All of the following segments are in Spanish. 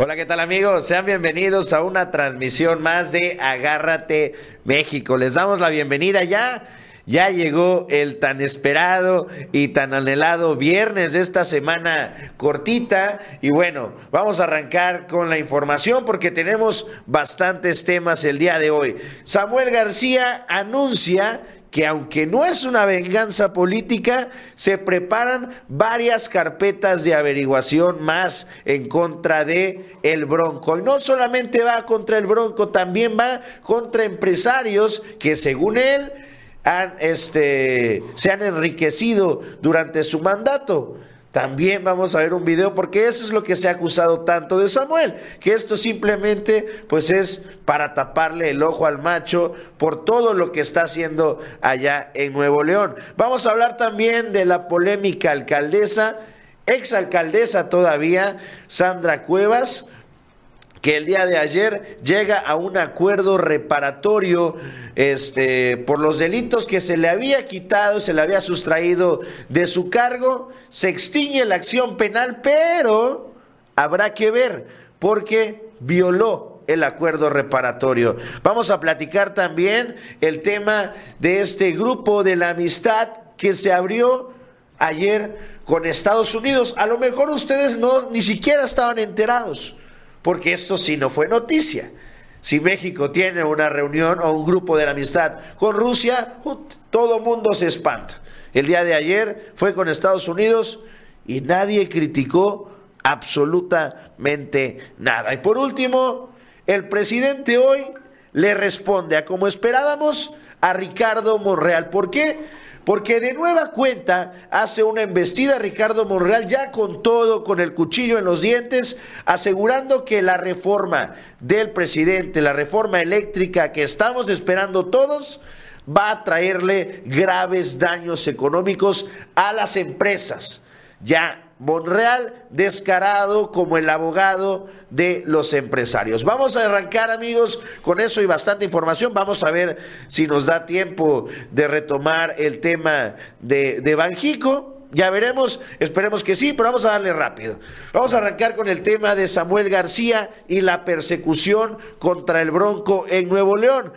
Hola, ¿qué tal amigos? Sean bienvenidos a una transmisión más de Agárrate México. Les damos la bienvenida ya. Ya llegó el tan esperado y tan anhelado viernes de esta semana cortita. Y bueno, vamos a arrancar con la información porque tenemos bastantes temas el día de hoy. Samuel García anuncia que aunque no es una venganza política, se preparan varias carpetas de averiguación más en contra de el Bronco. Y no solamente va contra el Bronco, también va contra empresarios que según él han, este, se han enriquecido durante su mandato. También vamos a ver un video porque eso es lo que se ha acusado tanto de Samuel, que esto simplemente pues es para taparle el ojo al macho por todo lo que está haciendo allá en Nuevo León. Vamos a hablar también de la polémica alcaldesa, exalcaldesa todavía, Sandra Cuevas, que el día de ayer llega a un acuerdo reparatorio este, por los delitos que se le había quitado, se le había sustraído de su cargo, se extingue la acción penal, pero habrá que ver porque violó el acuerdo reparatorio. Vamos a platicar también el tema de este grupo de la amistad que se abrió ayer con Estados Unidos. A lo mejor ustedes no ni siquiera estaban enterados porque esto sí no fue noticia. Si México tiene una reunión o un grupo de la amistad con Rusia, todo mundo se espanta. El día de ayer fue con Estados Unidos y nadie criticó absolutamente nada. Y por último, el presidente hoy le responde a como esperábamos a Ricardo Monreal. ¿Por qué? Porque de nueva cuenta hace una embestida Ricardo Monreal ya con todo, con el cuchillo en los dientes, asegurando que la reforma del presidente, la reforma eléctrica que estamos esperando todos, va a traerle graves daños económicos a las empresas. Ya Monreal descarado como el abogado de los empresarios. Vamos a arrancar amigos con eso y bastante información. Vamos a ver si nos da tiempo de retomar el tema de, de Banjico. Ya veremos, esperemos que sí, pero vamos a darle rápido. Vamos a arrancar con el tema de Samuel García y la persecución contra el Bronco en Nuevo León.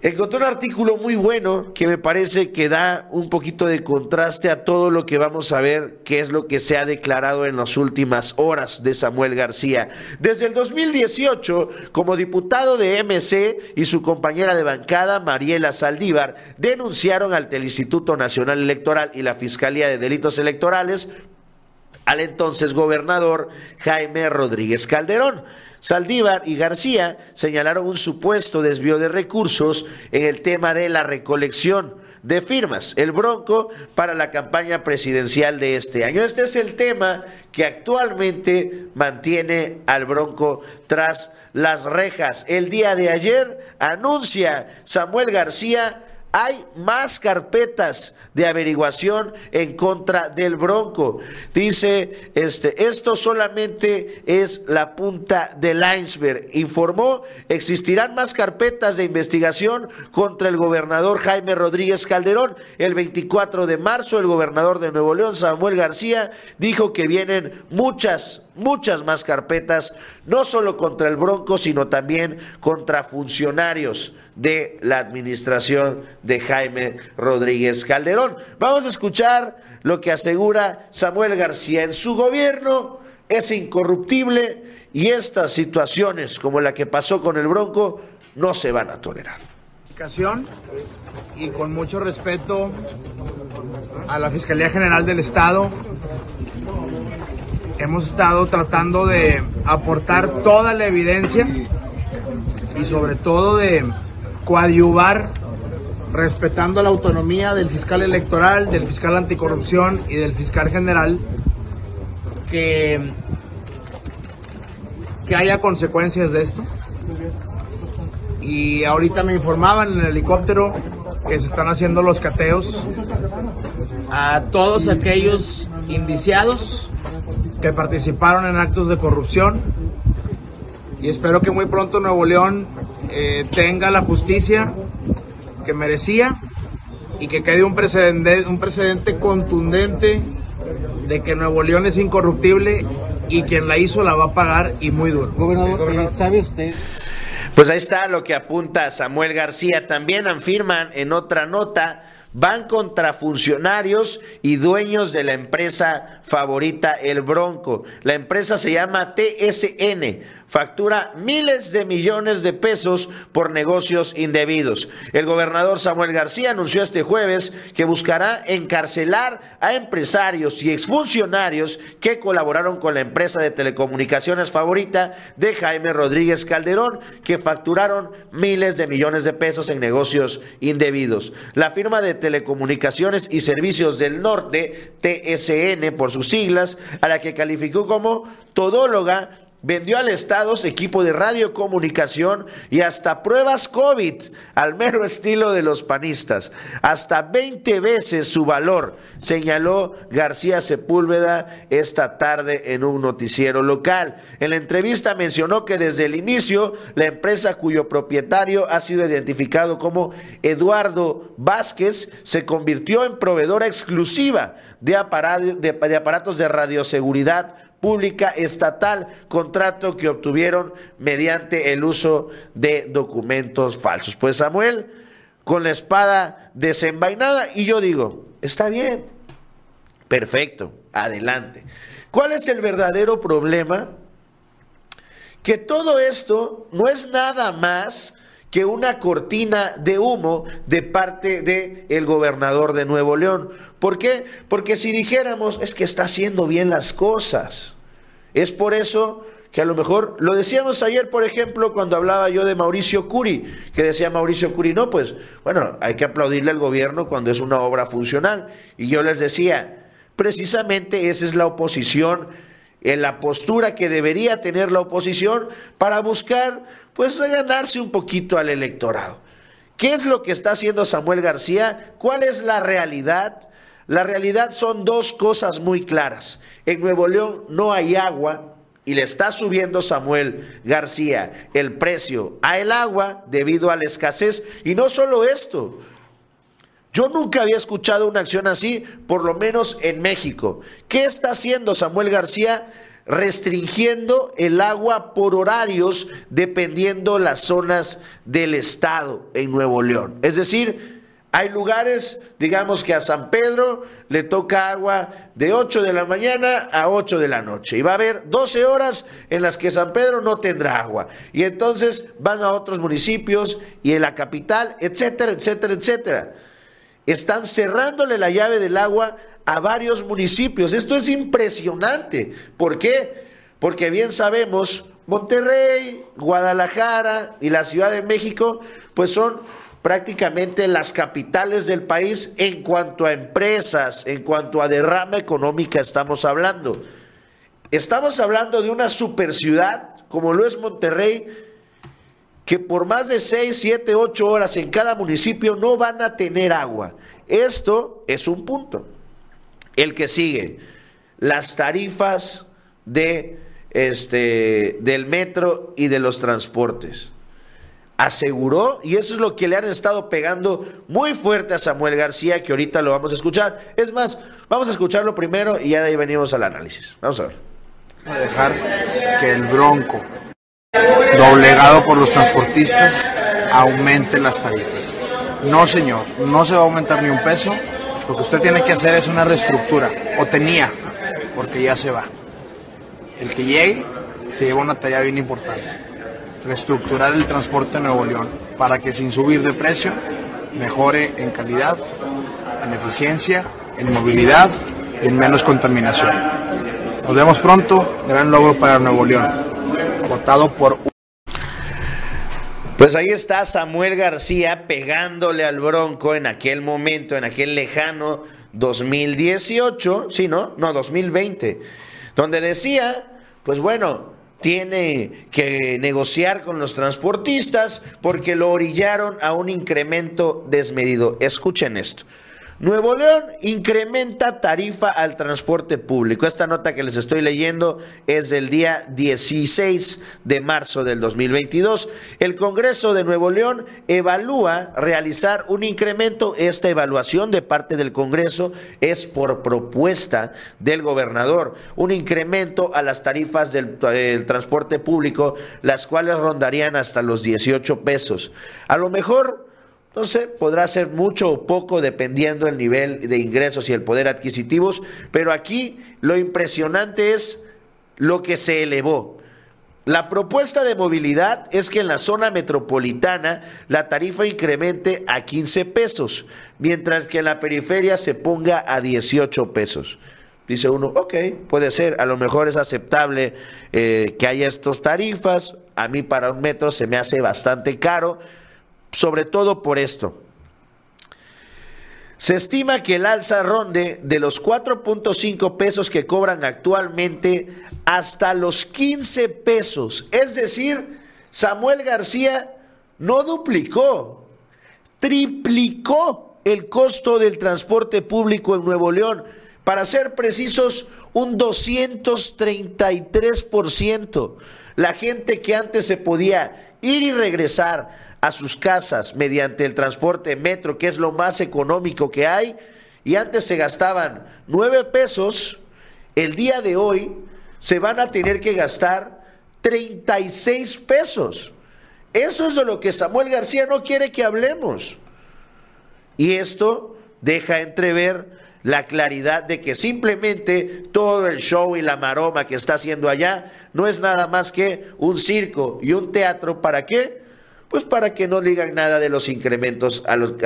Encontré un artículo muy bueno que me parece que da un poquito de contraste a todo lo que vamos a ver, que es lo que se ha declarado en las últimas horas de Samuel García. Desde el 2018, como diputado de MC y su compañera de bancada, Mariela Saldívar, denunciaron ante el Instituto Nacional Electoral y la Fiscalía de Delitos Electorales al entonces gobernador Jaime Rodríguez Calderón. Saldívar y García señalaron un supuesto desvío de recursos en el tema de la recolección de firmas, el Bronco, para la campaña presidencial de este año. Este es el tema que actualmente mantiene al Bronco tras las rejas. El día de ayer anuncia Samuel García, hay más carpetas de averiguación en contra del Bronco. Dice, este, esto solamente es la punta del iceberg. Informó, existirán más carpetas de investigación contra el gobernador Jaime Rodríguez Calderón. El 24 de marzo, el gobernador de Nuevo León, Samuel García, dijo que vienen muchas, muchas más carpetas, no solo contra el Bronco, sino también contra funcionarios de la administración de Jaime Rodríguez Calderón. Vamos a escuchar lo que asegura Samuel García. En su gobierno es incorruptible y estas situaciones como la que pasó con el Bronco no se van a tolerar. Y con mucho respeto a la Fiscalía General del Estado, hemos estado tratando de aportar toda la evidencia y sobre todo de coadyuvar respetando la autonomía del fiscal electoral, del fiscal anticorrupción y del fiscal general, que, que haya consecuencias de esto. Y ahorita me informaban en el helicóptero que se están haciendo los cateos a todos aquellos indiciados que participaron en actos de corrupción y espero que muy pronto Nuevo León eh, tenga la justicia que merecía y que quede un precedente, un precedente contundente de que Nuevo León es incorruptible y quien la hizo la va a pagar y muy duro. Gobernador, eh, ¿sabe usted? Pues ahí está lo que apunta Samuel García. También afirman en otra nota van contra funcionarios y dueños de la empresa favorita El Bronco. La empresa se llama TSN, factura miles de millones de pesos por negocios indebidos. El gobernador Samuel García anunció este jueves que buscará encarcelar a empresarios y exfuncionarios que colaboraron con la empresa de telecomunicaciones favorita de Jaime Rodríguez Calderón, que facturaron miles de millones de pesos en negocios indebidos. La firma de telecomunicaciones y servicios del norte, TSN por sus siglas, a la que calificó como todóloga, Vendió al Estado equipo de radiocomunicación y hasta pruebas COVID, al mero estilo de los panistas. Hasta 20 veces su valor, señaló García Sepúlveda esta tarde en un noticiero local. En la entrevista mencionó que desde el inicio, la empresa cuyo propietario ha sido identificado como Eduardo Vázquez se convirtió en proveedora exclusiva de, aparatos de radioseguridad pública estatal, contrato que obtuvieron mediante el uso de documentos falsos. Pues Samuel, con la espada desenvainada, y yo digo, está bien, perfecto, adelante. ¿Cuál es el verdadero problema? Que todo esto no es nada más que una cortina de humo de parte del el gobernador de Nuevo León. ¿Por qué? Porque si dijéramos es que está haciendo bien las cosas. Es por eso que a lo mejor, lo decíamos ayer, por ejemplo, cuando hablaba yo de Mauricio Curi, que decía Mauricio Curi, no, pues bueno, hay que aplaudirle al gobierno cuando es una obra funcional. Y yo les decía, precisamente esa es la oposición, en la postura que debería tener la oposición para buscar, pues, ganarse un poquito al electorado. ¿Qué es lo que está haciendo Samuel García? ¿Cuál es la realidad? La realidad son dos cosas muy claras. En Nuevo León no hay agua y le está subiendo Samuel García el precio a el agua debido a la escasez. Y no solo esto, yo nunca había escuchado una acción así, por lo menos en México. ¿Qué está haciendo Samuel García? Restringiendo el agua por horarios dependiendo las zonas del estado en Nuevo León. Es decir, hay lugares, digamos que a San Pedro le toca agua de 8 de la mañana a 8 de la noche. Y va a haber 12 horas en las que San Pedro no tendrá agua. Y entonces van a otros municipios y en la capital, etcétera, etcétera, etcétera. Están cerrándole la llave del agua a varios municipios. Esto es impresionante. ¿Por qué? Porque bien sabemos, Monterrey, Guadalajara y la Ciudad de México, pues son prácticamente las capitales del país en cuanto a empresas, en cuanto a derrama económica estamos hablando. Estamos hablando de una super ciudad como lo es Monterrey, que por más de 6, 7, 8 horas en cada municipio no van a tener agua. Esto es un punto. El que sigue, las tarifas de este del metro y de los transportes aseguró, y eso es lo que le han estado pegando muy fuerte a Samuel García, que ahorita lo vamos a escuchar. Es más, vamos a escucharlo primero y ya de ahí venimos al análisis. Vamos a ver. A dejar que el bronco, doblegado por los transportistas, aumente las tarifas. No, señor, no se va a aumentar ni un peso. Lo que usted tiene que hacer es una reestructura, o tenía, porque ya se va. El que llegue se lleva una tarea bien importante reestructurar el transporte en Nuevo León para que sin subir de precio mejore en calidad, en eficiencia, en movilidad y en menos contaminación. Nos vemos pronto, gran logro para Nuevo León, votado por... Pues ahí está Samuel García pegándole al Bronco en aquel momento, en aquel lejano 2018, sí, ¿no? No, 2020, donde decía, pues bueno, tiene que negociar con los transportistas porque lo orillaron a un incremento desmedido. Escuchen esto. Nuevo León incrementa tarifa al transporte público. Esta nota que les estoy leyendo es del día 16 de marzo del 2022. El Congreso de Nuevo León evalúa realizar un incremento. Esta evaluación de parte del Congreso es por propuesta del gobernador. Un incremento a las tarifas del, del transporte público, las cuales rondarían hasta los 18 pesos. A lo mejor sé, podrá ser mucho o poco dependiendo del nivel de ingresos y el poder adquisitivos, pero aquí lo impresionante es lo que se elevó. La propuesta de movilidad es que en la zona metropolitana la tarifa incremente a 15 pesos, mientras que en la periferia se ponga a 18 pesos. Dice uno, ok, puede ser, a lo mejor es aceptable eh, que haya estas tarifas, a mí para un metro se me hace bastante caro, sobre todo por esto. Se estima que el alza ronde de los 4.5 pesos que cobran actualmente hasta los 15 pesos. Es decir, Samuel García no duplicó, triplicó el costo del transporte público en Nuevo León. Para ser precisos, un 233%. La gente que antes se podía ir y regresar a sus casas mediante el transporte metro, que es lo más económico que hay, y antes se gastaban nueve pesos, el día de hoy se van a tener que gastar 36 pesos. Eso es de lo que Samuel García no quiere que hablemos. Y esto deja entrever la claridad de que simplemente todo el show y la maroma que está haciendo allá no es nada más que un circo y un teatro. ¿Para qué? Pues para que no digan nada de los incrementos al,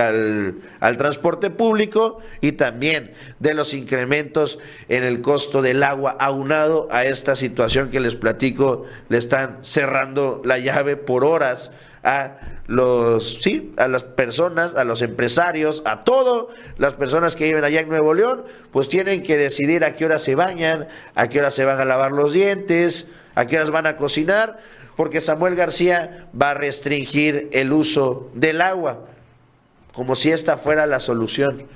al, transporte público y también de los incrementos en el costo del agua, aunado a esta situación que les platico, le están cerrando la llave por horas a los, sí, a las personas, a los empresarios, a todas las personas que viven allá en Nuevo León, pues tienen que decidir a qué hora se bañan, a qué hora se van a lavar los dientes, a qué horas van a cocinar porque Samuel García va a restringir el uso del agua, como si esta fuera la solución.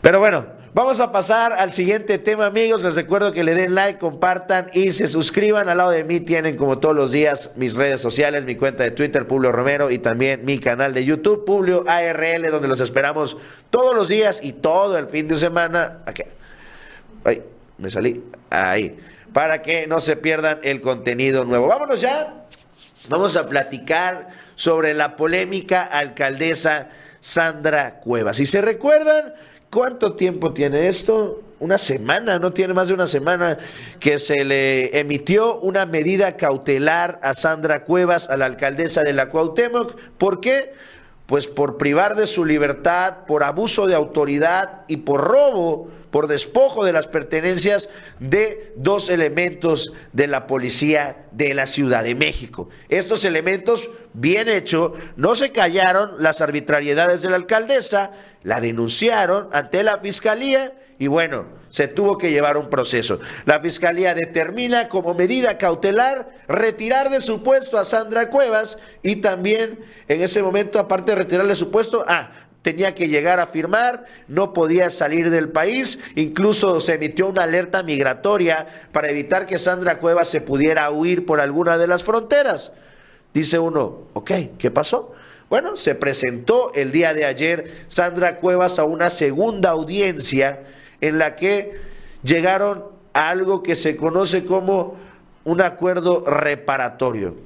Pero bueno, vamos a pasar al siguiente tema, amigos. Les recuerdo que le den like, compartan y se suscriban. Al lado de mí tienen, como todos los días, mis redes sociales, mi cuenta de Twitter, Publio Romero, y también mi canal de YouTube, Publio ARL, donde los esperamos todos los días y todo el fin de semana. Aquí. Ay, me salí. Ahí para que no se pierdan el contenido nuevo. Vámonos ya. Vamos a platicar sobre la polémica alcaldesa Sandra Cuevas. Si se recuerdan, ¿cuánto tiempo tiene esto? Una semana, no tiene más de una semana que se le emitió una medida cautelar a Sandra Cuevas, a la alcaldesa de la Cuauhtémoc. ¿Por qué? Pues por privar de su libertad, por abuso de autoridad y por robo por despojo de las pertenencias de dos elementos de la policía de la Ciudad de México. Estos elementos, bien hecho, no se callaron las arbitrariedades de la alcaldesa, la denunciaron ante la fiscalía y bueno, se tuvo que llevar un proceso. La fiscalía determina como medida cautelar retirar de su puesto a Sandra Cuevas y también en ese momento, aparte de retirarle su puesto, ah, tenía que llegar a firmar, no podía salir del país, incluso se emitió una alerta migratoria para evitar que Sandra Cuevas se pudiera huir por alguna de las fronteras. Dice uno, ok, ¿qué pasó? Bueno, se presentó el día de ayer Sandra Cuevas a una segunda audiencia en la que llegaron a algo que se conoce como un acuerdo reparatorio.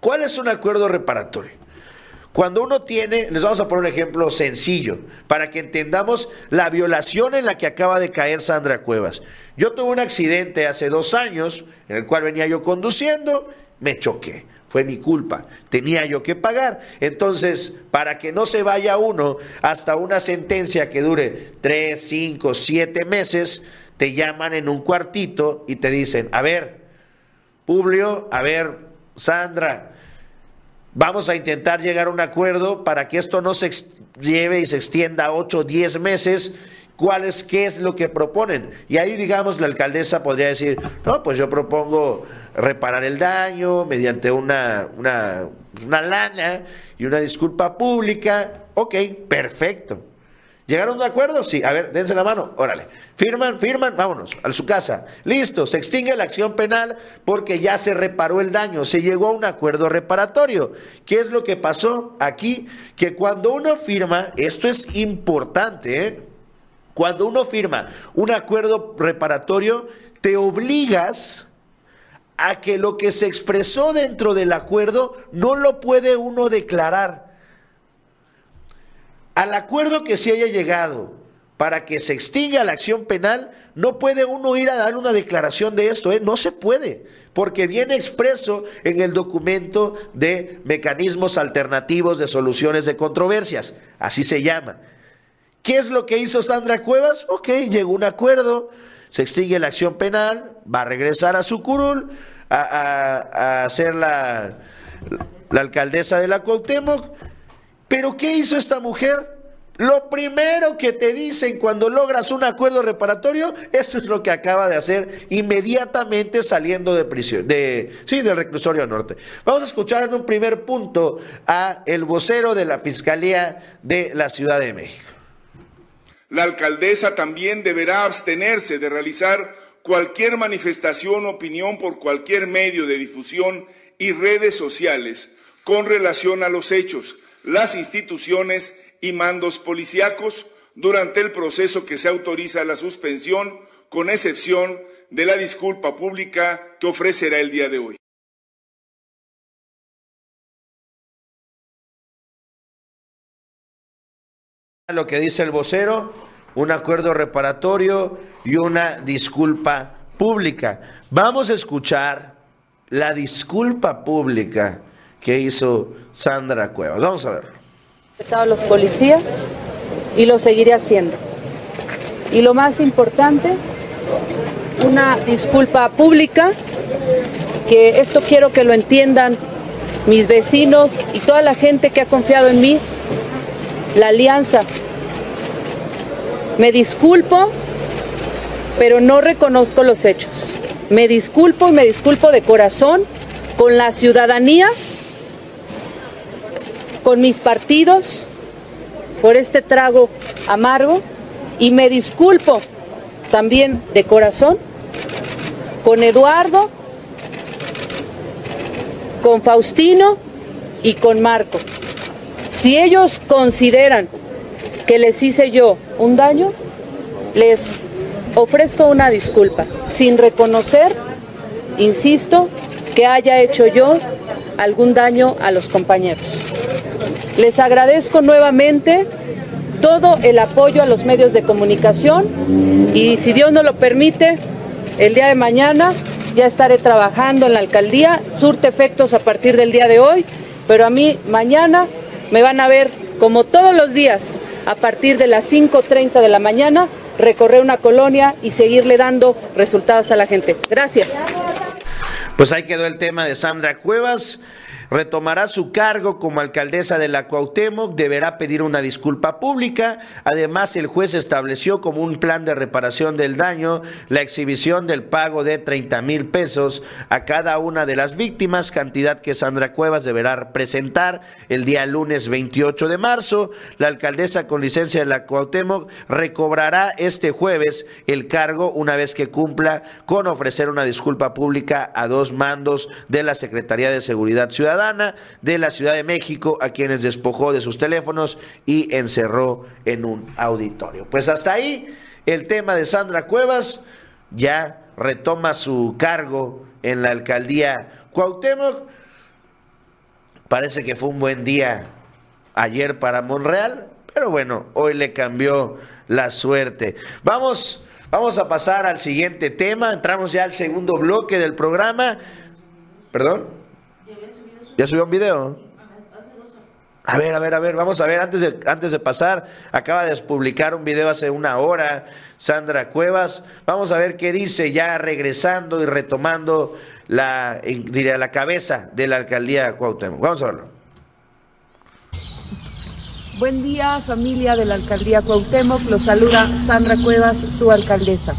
¿Cuál es un acuerdo reparatorio? Cuando uno tiene, les vamos a poner un ejemplo sencillo, para que entendamos la violación en la que acaba de caer Sandra Cuevas. Yo tuve un accidente hace dos años, en el cual venía yo conduciendo, me choqué. Fue mi culpa, tenía yo que pagar. Entonces, para que no se vaya uno hasta una sentencia que dure tres, cinco, siete meses, te llaman en un cuartito y te dicen, a ver, Publio, a ver, Sandra, Vamos a intentar llegar a un acuerdo para que esto no se lleve y se extienda a 8 o 10 meses. ¿Cuál es, ¿Qué es lo que proponen? Y ahí, digamos, la alcaldesa podría decir, no, pues yo propongo reparar el daño mediante una, una, una lana y una disculpa pública. Ok, perfecto. ¿Llegaron un acuerdo? Sí. A ver, dense la mano. Órale. Firman, firman, vámonos a su casa. Listo, se extingue la acción penal porque ya se reparó el daño, se llegó a un acuerdo reparatorio. ¿Qué es lo que pasó aquí? Que cuando uno firma, esto es importante, ¿eh? cuando uno firma un acuerdo reparatorio, te obligas a que lo que se expresó dentro del acuerdo no lo puede uno declarar al acuerdo que se haya llegado para que se extinga la acción penal, no puede uno ir a dar una declaración de esto, ¿eh? no se puede, porque viene expreso en el documento de mecanismos alternativos de soluciones de controversias, así se llama. ¿Qué es lo que hizo Sandra Cuevas? Ok, llegó un acuerdo, se extingue la acción penal, va a regresar a su curul, a, ser la, la alcaldesa de la Cuauhtémoc, pero ¿qué hizo esta mujer? Lo primero que te dicen cuando logras un acuerdo reparatorio, eso es lo que acaba de hacer inmediatamente saliendo de prisión, de, sí, del reclusorio norte. Vamos a escuchar en un primer punto a el vocero de la Fiscalía de la Ciudad de México. La alcaldesa también deberá abstenerse de realizar cualquier manifestación o opinión por cualquier medio de difusión y redes sociales con relación a los hechos las instituciones y mandos policíacos durante el proceso que se autoriza la suspensión, con excepción de la disculpa pública que ofrecerá el día de hoy. Lo que dice el vocero, un acuerdo reparatorio y una disculpa pública. Vamos a escuchar la disculpa pública que hizo Sandra Cuevas. Vamos a ver. A los policías y lo seguiré haciendo. Y lo más importante, una disculpa pública, que esto quiero que lo entiendan mis vecinos y toda la gente que ha confiado en mí, la alianza. Me disculpo, pero no reconozco los hechos. Me disculpo y me disculpo de corazón con la ciudadanía con mis partidos por este trago amargo y me disculpo también de corazón con Eduardo, con Faustino y con Marco. Si ellos consideran que les hice yo un daño, les ofrezco una disculpa, sin reconocer, insisto, que haya hecho yo algún daño a los compañeros. Les agradezco nuevamente todo el apoyo a los medios de comunicación y si Dios no lo permite, el día de mañana ya estaré trabajando en la alcaldía, surte efectos a partir del día de hoy, pero a mí mañana me van a ver como todos los días a partir de las 5.30 de la mañana recorrer una colonia y seguirle dando resultados a la gente. Gracias. Pues ahí quedó el tema de Sandra Cuevas retomará su cargo como alcaldesa de la Cuauhtémoc, deberá pedir una disculpa pública. Además, el juez estableció como un plan de reparación del daño la exhibición del pago de 30 mil pesos a cada una de las víctimas, cantidad que Sandra Cuevas deberá presentar el día lunes 28 de marzo. La alcaldesa con licencia de la Cuauhtémoc recobrará este jueves el cargo una vez que cumpla con ofrecer una disculpa pública a dos mandos de la Secretaría de Seguridad Ciudadana de la Ciudad de México, a quienes despojó de sus teléfonos y encerró en un auditorio. Pues hasta ahí el tema de Sandra Cuevas ya retoma su cargo en la alcaldía Cuauhtémoc. Parece que fue un buen día ayer para Monreal, pero bueno, hoy le cambió la suerte. Vamos, vamos a pasar al siguiente tema. Entramos ya al segundo bloque del programa. ¿Perdón? ¿Ya subió un video? A ver, a ver, a ver, vamos a ver, antes de, antes de pasar, acaba de publicar un video hace una hora, Sandra Cuevas, vamos a ver qué dice ya regresando y retomando la, diría, la cabeza de la alcaldía Cuauhtémoc. Vamos a verlo. Buen día, familia de la alcaldía Cuauhtémoc, los saluda Sandra Cuevas, su alcaldesa.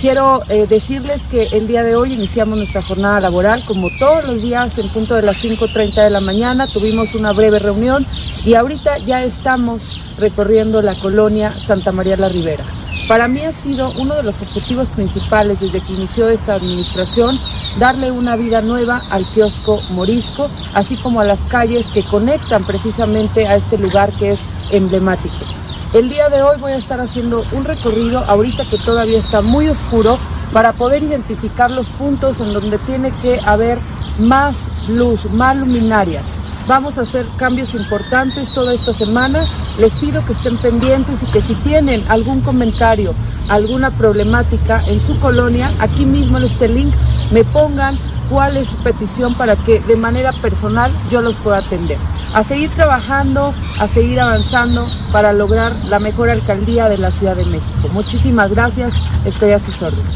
Quiero eh, decirles que el día de hoy iniciamos nuestra jornada laboral, como todos los días, en punto de las 5.30 de la mañana. Tuvimos una breve reunión y ahorita ya estamos recorriendo la colonia Santa María la Ribera. Para mí ha sido uno de los objetivos principales desde que inició esta administración darle una vida nueva al kiosco morisco, así como a las calles que conectan precisamente a este lugar que es emblemático. El día de hoy voy a estar haciendo un recorrido, ahorita que todavía está muy oscuro, para poder identificar los puntos en donde tiene que haber más luz, más luminarias. Vamos a hacer cambios importantes toda esta semana. Les pido que estén pendientes y que si tienen algún comentario, alguna problemática en su colonia, aquí mismo en este link me pongan cuál es su petición para que de manera personal yo los pueda atender. A seguir trabajando, a seguir avanzando para lograr la mejor alcaldía de la Ciudad de México. Muchísimas gracias, estoy a sus órdenes.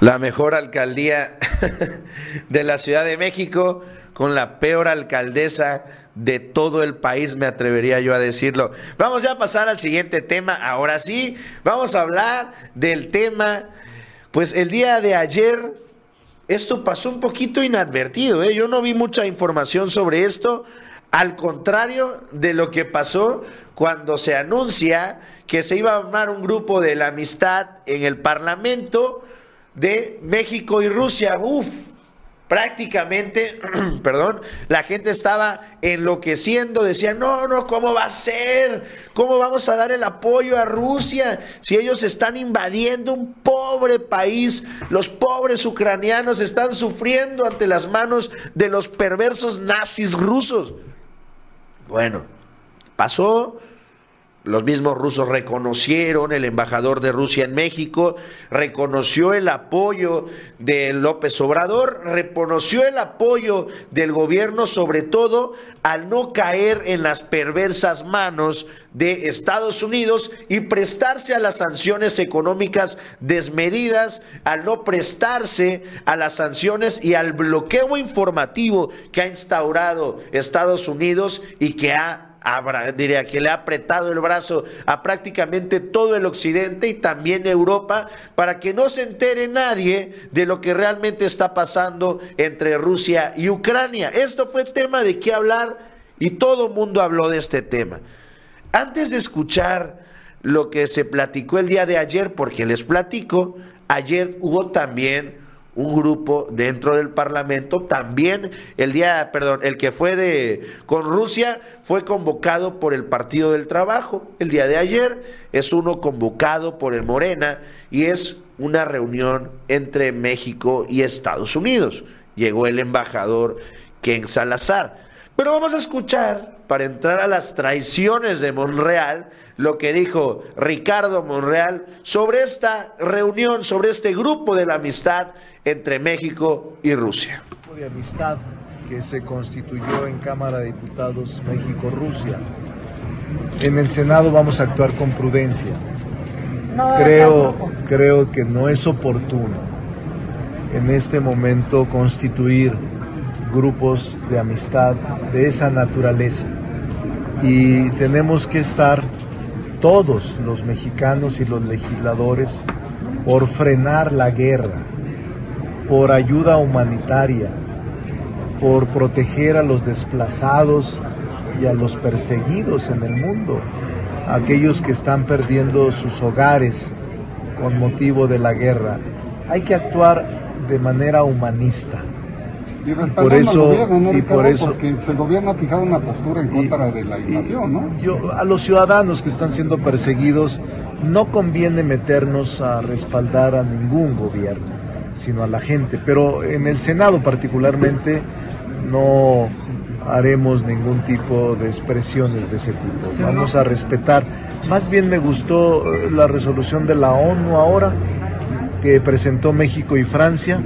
La mejor alcaldía de la Ciudad de México con la peor alcaldesa de todo el país, me atrevería yo a decirlo. Vamos ya a pasar al siguiente tema. Ahora sí, vamos a hablar del tema, pues el día de ayer, esto pasó un poquito inadvertido, ¿eh? yo no vi mucha información sobre esto, al contrario de lo que pasó cuando se anuncia que se iba a armar un grupo de la amistad en el Parlamento de México y Rusia. Uf, prácticamente, perdón, la gente estaba enloqueciendo, decía, no, no, ¿cómo va a ser? ¿Cómo vamos a dar el apoyo a Rusia si ellos están invadiendo un pobre país? Los pobres ucranianos están sufriendo ante las manos de los perversos nazis rusos. Bueno, pasó los mismos rusos reconocieron, el embajador de Rusia en México reconoció el apoyo de López Obrador, reconoció el apoyo del gobierno, sobre todo al no caer en las perversas manos de Estados Unidos y prestarse a las sanciones económicas desmedidas, al no prestarse a las sanciones y al bloqueo informativo que ha instaurado Estados Unidos y que ha diría que le ha apretado el brazo a prácticamente todo el occidente y también Europa para que no se entere nadie de lo que realmente está pasando entre Rusia y Ucrania. Esto fue tema de qué hablar y todo el mundo habló de este tema. Antes de escuchar lo que se platicó el día de ayer, porque les platico, ayer hubo también un grupo dentro del Parlamento. También el día, perdón, el que fue de con Rusia fue convocado por el Partido del Trabajo. El día de ayer es uno convocado por el Morena y es una reunión entre México y Estados Unidos. Llegó el embajador Ken Salazar. Pero vamos a escuchar, para entrar a las traiciones de Monreal, lo que dijo Ricardo Monreal sobre esta reunión, sobre este grupo de la amistad entre México y Rusia. Grupo de amistad que se constituyó en Cámara de Diputados México-Rusia. En el Senado vamos a actuar con prudencia. Creo, creo que no es oportuno en este momento constituir grupos de amistad de esa naturaleza. Y tenemos que estar todos los mexicanos y los legisladores por frenar la guerra, por ayuda humanitaria, por proteger a los desplazados y a los perseguidos en el mundo, aquellos que están perdiendo sus hogares con motivo de la guerra. Hay que actuar de manera humanista. Y, por eso, y por eso porque el gobierno ha fijado una postura en contra de la invasión, ¿no? Yo, a los ciudadanos que están siendo perseguidos no conviene meternos a respaldar a ningún gobierno, sino a la gente. Pero en el Senado particularmente no haremos ningún tipo de expresiones de ese tipo. Vamos a respetar. Más bien me gustó eh, la resolución de la ONU ahora que presentó México y Francia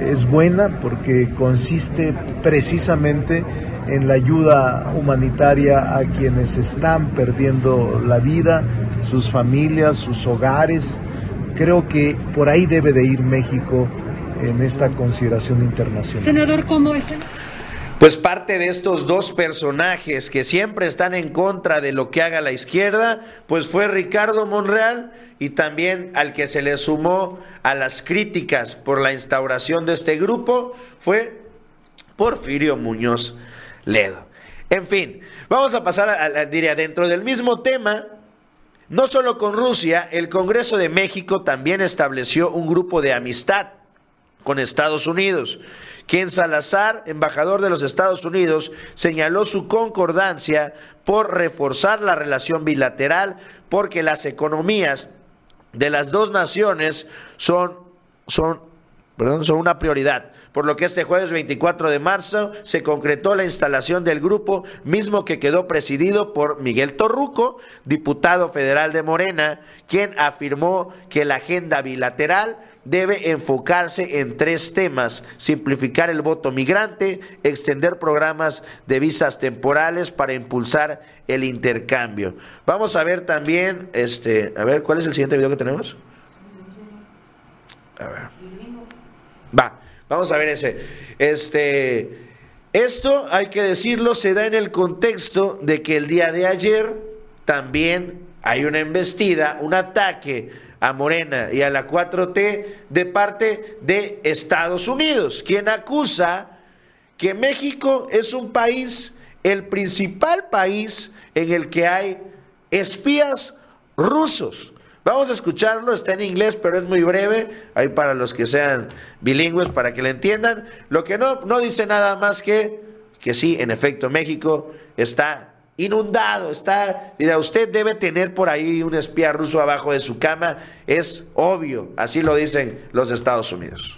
es buena porque consiste precisamente en la ayuda humanitaria a quienes están perdiendo la vida, sus familias, sus hogares. Creo que por ahí debe de ir México en esta consideración internacional. Senador, ¿cómo es? Pues parte de estos dos personajes que siempre están en contra de lo que haga la izquierda, pues fue Ricardo Monreal y también al que se le sumó a las críticas por la instauración de este grupo fue Porfirio Muñoz Ledo. En fin, vamos a pasar a, diría, dentro del mismo tema, no solo con Rusia, el Congreso de México también estableció un grupo de amistad con Estados Unidos. Quien Salazar, embajador de los Estados Unidos, señaló su concordancia por reforzar la relación bilateral porque las economías de las dos naciones son, son, una prioridad por lo que este jueves 24 de marzo se concretó la instalación del grupo mismo que quedó presidido por Miguel Torruco, diputado federal de Morena, quien afirmó que la agenda bilateral debe enfocarse en tres temas, simplificar el voto migrante, extender programas de visas temporales para impulsar el intercambio. Vamos a ver también, este, a ver, ¿cuál es el siguiente video que tenemos? A ver. Va. Vamos a ver ese. Este, esto, hay que decirlo, se da en el contexto de que el día de ayer también hay una embestida, un ataque a Morena y a la 4T de parte de Estados Unidos, quien acusa que México es un país, el principal país en el que hay espías rusos. Vamos a escucharlo, está en inglés, pero es muy breve, ahí para los que sean bilingües, para que le entiendan. Lo que no, no dice nada más que que sí, en efecto, México está inundado, está, dirá, usted debe tener por ahí un espía ruso abajo de su cama, es obvio, así lo dicen los Estados Unidos.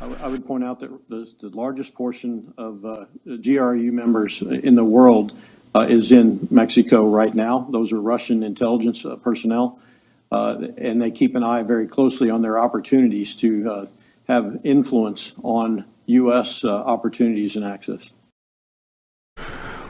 I would point out that the, largest portion of uh, GRU members in the world uh, is in Mexico right now. Those are Russian intelligence uh, personnel. uh, and they keep an eye very closely on their opportunities to uh, have influence on U.S. Uh, opportunities and access.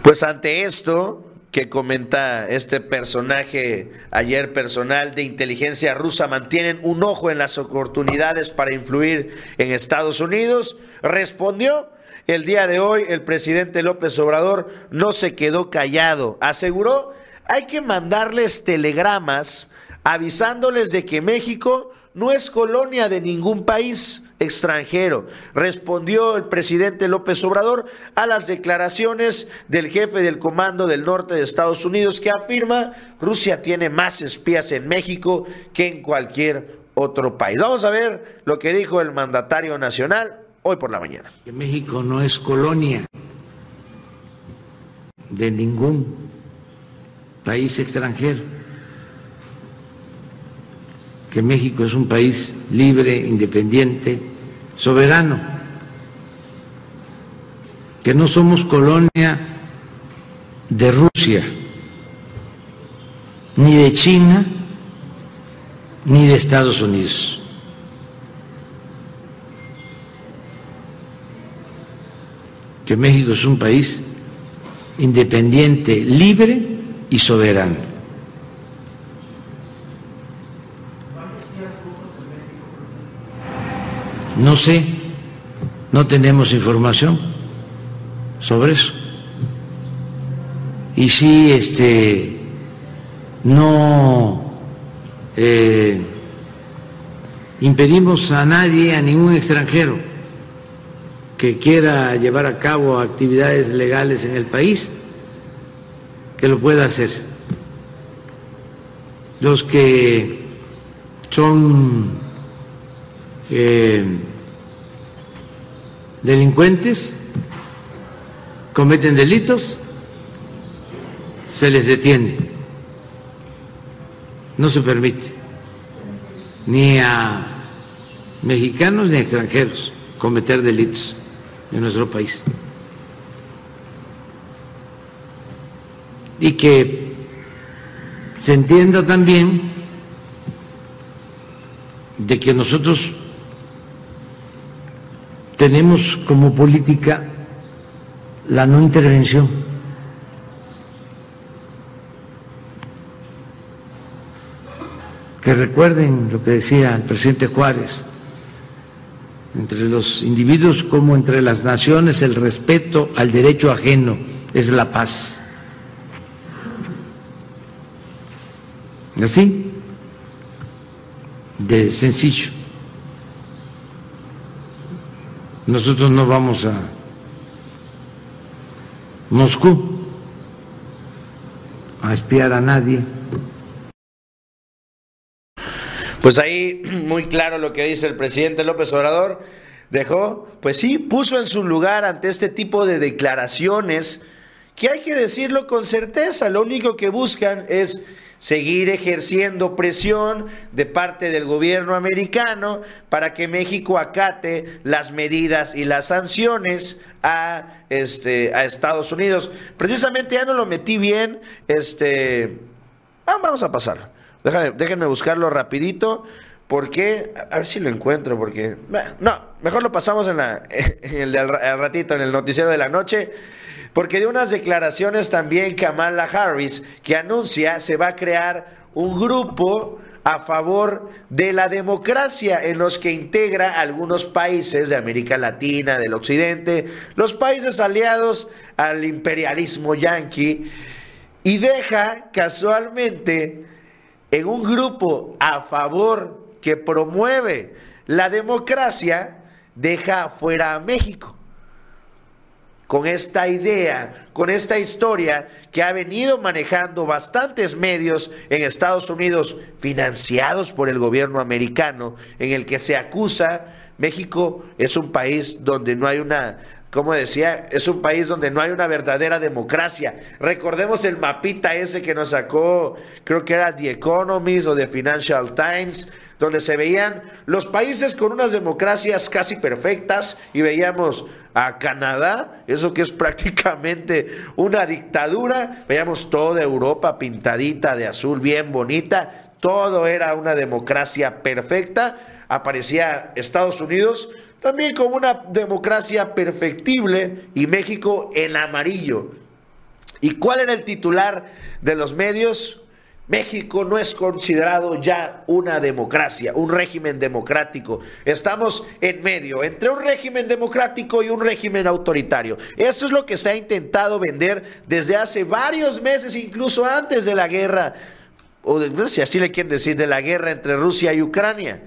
Pues ante esto que comenta este personaje ayer personal de inteligencia rusa mantienen un ojo en las oportunidades para influir en Estados Unidos, respondió el día de hoy el presidente López Obrador no se quedó callado, aseguró hay que mandarles telegramas avisándoles de que México no es colonia de ningún país extranjero, respondió el presidente López Obrador a las declaraciones del jefe del Comando del Norte de Estados Unidos que afirma Rusia tiene más espías en México que en cualquier otro país. Vamos a ver lo que dijo el mandatario nacional hoy por la mañana. México no es colonia de ningún país extranjero que México es un país libre, independiente, soberano, que no somos colonia de Rusia, ni de China, ni de Estados Unidos. Que México es un país independiente, libre y soberano. No sé, no tenemos información sobre eso. Y si este no eh, impedimos a nadie, a ningún extranjero que quiera llevar a cabo actividades legales en el país, que lo pueda hacer. Los que son eh, delincuentes cometen delitos, se les detiene. No se permite ni a mexicanos ni a extranjeros cometer delitos en nuestro país. Y que se entienda también de que nosotros tenemos como política la no intervención. Que recuerden lo que decía el presidente Juárez, entre los individuos como entre las naciones, el respeto al derecho ajeno es la paz. Así, de sencillo. Nosotros no vamos a Moscú a espiar a nadie. Pues ahí muy claro lo que dice el presidente López Obrador. Dejó, pues sí, puso en su lugar ante este tipo de declaraciones que hay que decirlo con certeza. Lo único que buscan es seguir ejerciendo presión de parte del gobierno americano para que México acate las medidas y las sanciones a, este, a Estados Unidos. Precisamente ya no lo metí bien, este, ah, vamos a pasar. Déjenme, buscarlo rapidito. Porque, a ver si lo encuentro, porque, no, mejor lo pasamos en, la, el ratito, en el noticiero de la noche, porque de unas declaraciones también Kamala Harris, que anuncia se va a crear un grupo a favor de la democracia en los que integra algunos países de América Latina, del Occidente, los países aliados al imperialismo yanqui, y deja casualmente en un grupo a favor que promueve la democracia, deja fuera a México. Con esta idea, con esta historia que ha venido manejando bastantes medios en Estados Unidos, financiados por el gobierno americano, en el que se acusa, México es un país donde no hay una como decía, es un país donde no hay una verdadera democracia. Recordemos el mapita ese que nos sacó, creo que era The Economist o The Financial Times, donde se veían los países con unas democracias casi perfectas y veíamos a Canadá, eso que es prácticamente una dictadura, veíamos toda Europa pintadita de azul, bien bonita, todo era una democracia perfecta, aparecía Estados Unidos también como una democracia perfectible y México en amarillo. ¿Y cuál era el titular de los medios? México no es considerado ya una democracia, un régimen democrático. Estamos en medio, entre un régimen democrático y un régimen autoritario. Eso es lo que se ha intentado vender desde hace varios meses, incluso antes de la guerra, o si así le quieren decir, de la guerra entre Rusia y Ucrania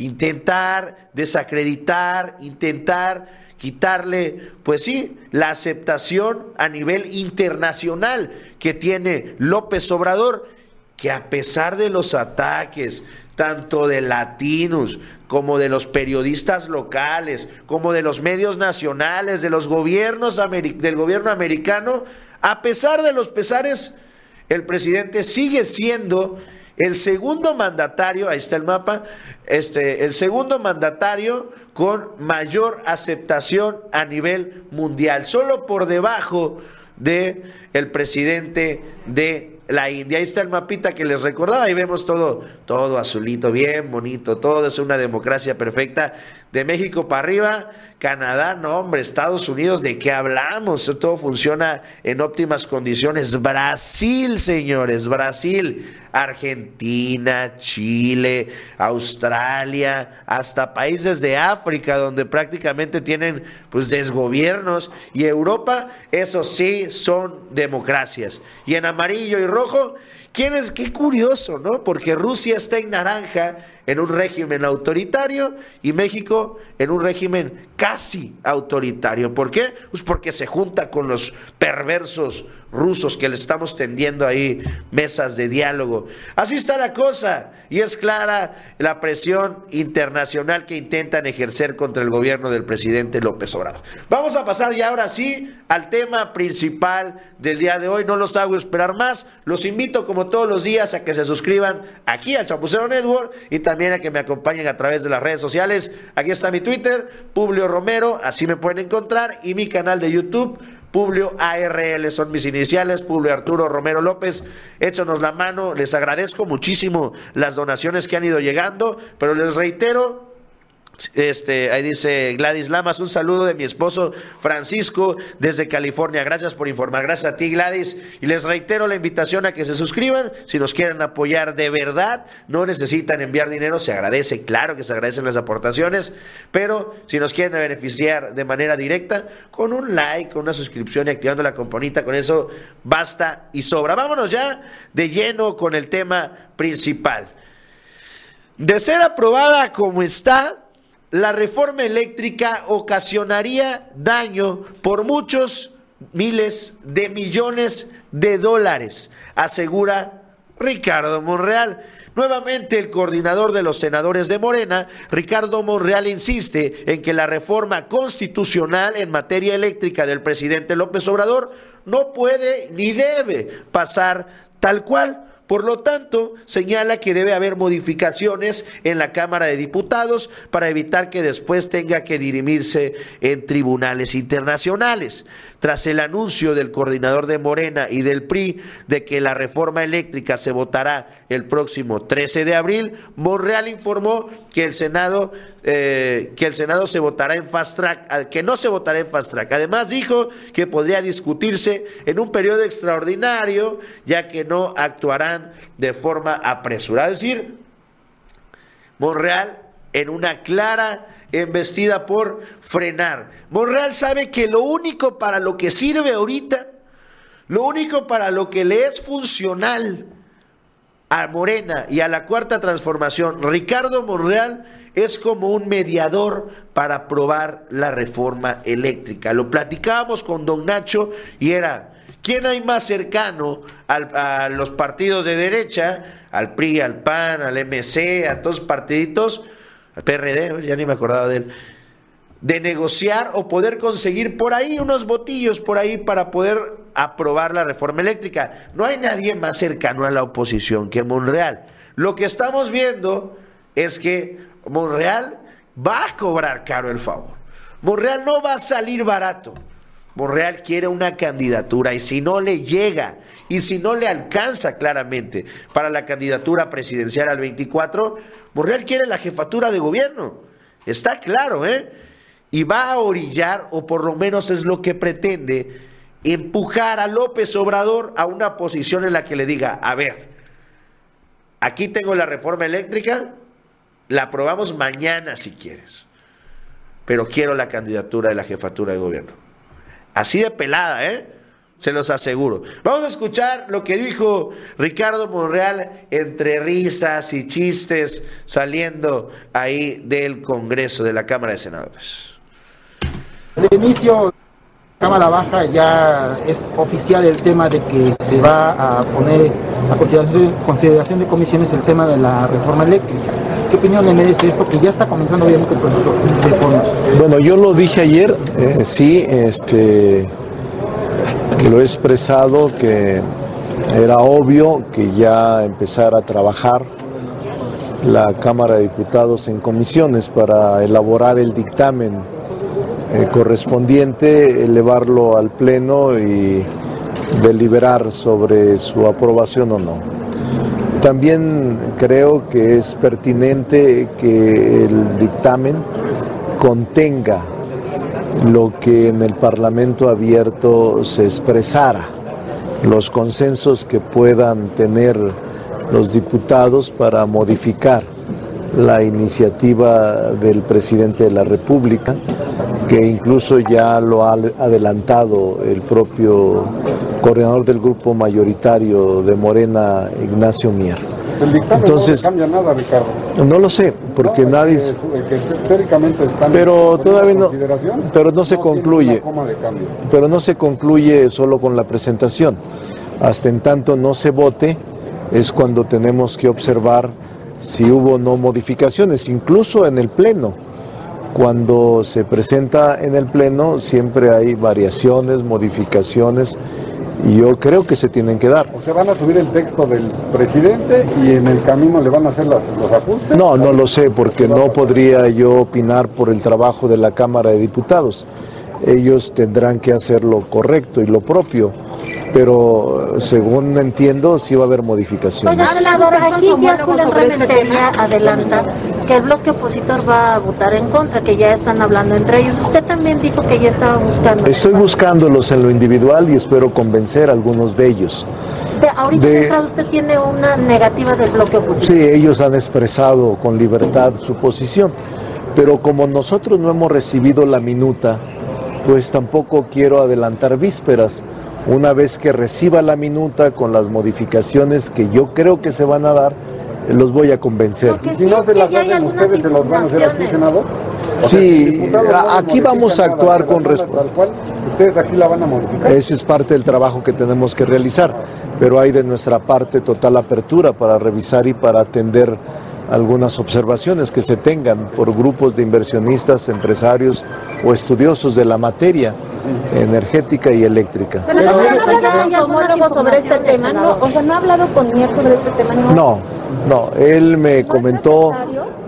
intentar desacreditar, intentar quitarle, pues sí, la aceptación a nivel internacional que tiene López Obrador, que a pesar de los ataques, tanto de latinos como de los periodistas locales, como de los medios nacionales, de los gobiernos del gobierno americano, a pesar de los pesares, el presidente sigue siendo el segundo mandatario, ahí está el mapa, este, el segundo mandatario con mayor aceptación a nivel mundial, solo por debajo de el presidente de la India. Ahí está el mapita que les recordaba, ahí vemos todo, todo azulito, bien bonito, todo es una democracia perfecta. De México para arriba, Canadá, no hombre, Estados Unidos, ¿de qué hablamos? Todo funciona en óptimas condiciones. Brasil, señores, Brasil, Argentina, Chile, Australia, hasta países de África donde prácticamente tienen pues desgobiernos y Europa, eso sí, son democracias. Y en amarillo y rojo, ¿quién es? Qué curioso, ¿no? Porque Rusia está en naranja en un régimen autoritario y México en un régimen casi autoritario. ¿Por qué? Pues porque se junta con los perversos rusos que le estamos tendiendo ahí mesas de diálogo. Así está la cosa y es clara la presión internacional que intentan ejercer contra el gobierno del presidente López Obrador. Vamos a pasar ya ahora sí al tema principal del día de hoy. No los hago esperar más. Los invito como todos los días a que se suscriban aquí a Chapucero Network y también a que me acompañen a través de las redes sociales. Aquí está mi Twitter, Publio Romero, así me pueden encontrar y mi canal de YouTube Publio ARL son mis iniciales, Publio Arturo Romero López, échanos la mano, les agradezco muchísimo las donaciones que han ido llegando, pero les reitero, Este, ahí dice Gladys Lamas, un saludo de mi esposo Francisco desde California. Gracias por informar. Gracias a ti, Gladys. Y les reitero la invitación a que se suscriban. Si nos quieren apoyar de verdad, no necesitan enviar dinero, se agradece. Claro que se agradecen las aportaciones, pero si nos quieren beneficiar de manera directa, con un like, con una suscripción y activando la campanita, con eso basta y sobra. Vámonos ya de lleno con el tema principal. De ser aprobada como está, la reforma eléctrica ocasionaría daño por muchos miles de millones de dólares, asegura Ricardo Monreal. Nuevamente el coordinador de los senadores de Morena, Ricardo Monreal, insiste en que la reforma constitucional en materia eléctrica del presidente López Obrador no puede ni debe pasar tal cual por lo tanto, señala que debe haber modificaciones en la Cámara de Diputados para evitar que después tenga que dirimirse en tribunales internacionales. Tras el anuncio del coordinador de Morena y del PRI de que la reforma eléctrica se votará el próximo 13 de abril, Monreal informó que el Senado eh, que el Senado se votará en fast track, que no se votará en fast track. Además dijo que podría discutirse en un periodo extraordinario, ya que no actuarán de forma apresurada. Es decir, Monreal en una clara embestida por frenar. Monreal sabe que lo único para lo que sirve ahorita, lo único para lo que le es funcional a Morena y a la cuarta transformación, Ricardo Monreal es como un mediador para aprobar la reforma eléctrica. Lo platicábamos con don Nacho y era, ¿quién hay más cercano a los partidos de derecha? Al PRI, al PAN, al MC, a todos los partiditos PRD, ya ni me acordaba de él, de negociar o poder conseguir por ahí unos botillos por ahí para poder aprobar la reforma eléctrica. No hay nadie más cercano a la oposición que Monreal. Lo que estamos viendo es que Monreal va a cobrar caro el favor. Monreal no va a salir barato. Monreal quiere una candidatura y si no le llega y si no le alcanza claramente para la candidatura presidencial al 24, Monreal quiere la jefatura de gobierno. Está claro, ¿eh? Y va a orillar, o por lo menos es lo que pretende, empujar a López Obrador a una posición en la que le diga, a ver, aquí tengo la reforma eléctrica, la aprobamos mañana si quieres, pero quiero la candidatura de la jefatura de gobierno. Así de pelada, ¿eh? se los aseguro. Vamos a escuchar lo que dijo Ricardo Monreal entre risas y chistes saliendo ahí del Congreso de la Cámara de Senadores. De inicio, Cámara Baja ya es oficial el tema de que se va a poner a consideración, consideración de comisiones el tema de la reforma eléctrica. ¿Qué opinión le merece esto que ya está comenzando obviamente el proceso de reforma? Bueno, yo lo dije ayer, eh, sí, este lo he expresado que era obvio que ya empezara a trabajar la Cámara de Diputados en comisiones para elaborar el dictamen eh, correspondiente, elevarlo al Pleno y deliberar sobre su aprobación o no. También creo que es pertinente que el dictamen contenga lo que en el Parlamento abierto se expresara, los consensos que puedan tener los diputados para modificar la iniciativa del presidente de la República, que incluso ya lo ha adelantado el propio coordinador del grupo mayoritario de Morena, Ignacio Mier. El dictamen Entonces, no cambia nada, Ricardo. No lo sé, porque nadie. pero todavía no. Pero no se concluye. Pero no se concluye solo con la presentación. Hasta en tanto no se vote, es cuando tenemos que observar si hubo o no modificaciones, incluso en el Pleno. Cuando se presenta en el Pleno siempre hay variaciones, modificaciones y yo creo que se tienen que dar. ¿O se van a subir el texto del presidente y en el camino le van a hacer los ajustes? No, no lo sé, porque no podría yo opinar por el trabajo de la Cámara de Diputados. Ellos tendrán que hacer lo correcto y lo propio. pero según entiendo sí va a haber modificaciones. aquí ya adelanta que el bloque opositor va a votar en contra, que ya están hablando entre ellos. Usted también dijo que ya estaba buscando. Estoy buscándolos en lo individual y espero convencer a algunos de ellos. De, ahorita usted tiene una negativa del bloque opositor. Sí, ellos han expresado con libertad su posición, pero como nosotros no hemos recibido la minuta, pues tampoco quiero adelantar vísperas. Una vez que reciba la minuta con las modificaciones que yo creo que se van a dar, los voy a convencer. si no se las hacen ustedes, se las van a hacer aquí, senador. sí, aquí vamos a actuar con respeto. Ustedes aquí la van a modificar. Ese es parte del trabajo que tenemos que realizar, pero hay de nuestra parte total apertura para revisar y para atender algunas observaciones que se tengan por grupos de inversionistas, empresarios o estudiosos de la materia energética y eléctrica. Pero no ha hablado sobre este tema, ¿no? O sea, no ha hablado con Mier sobre este tema, ¿no? No, no, él me comentó,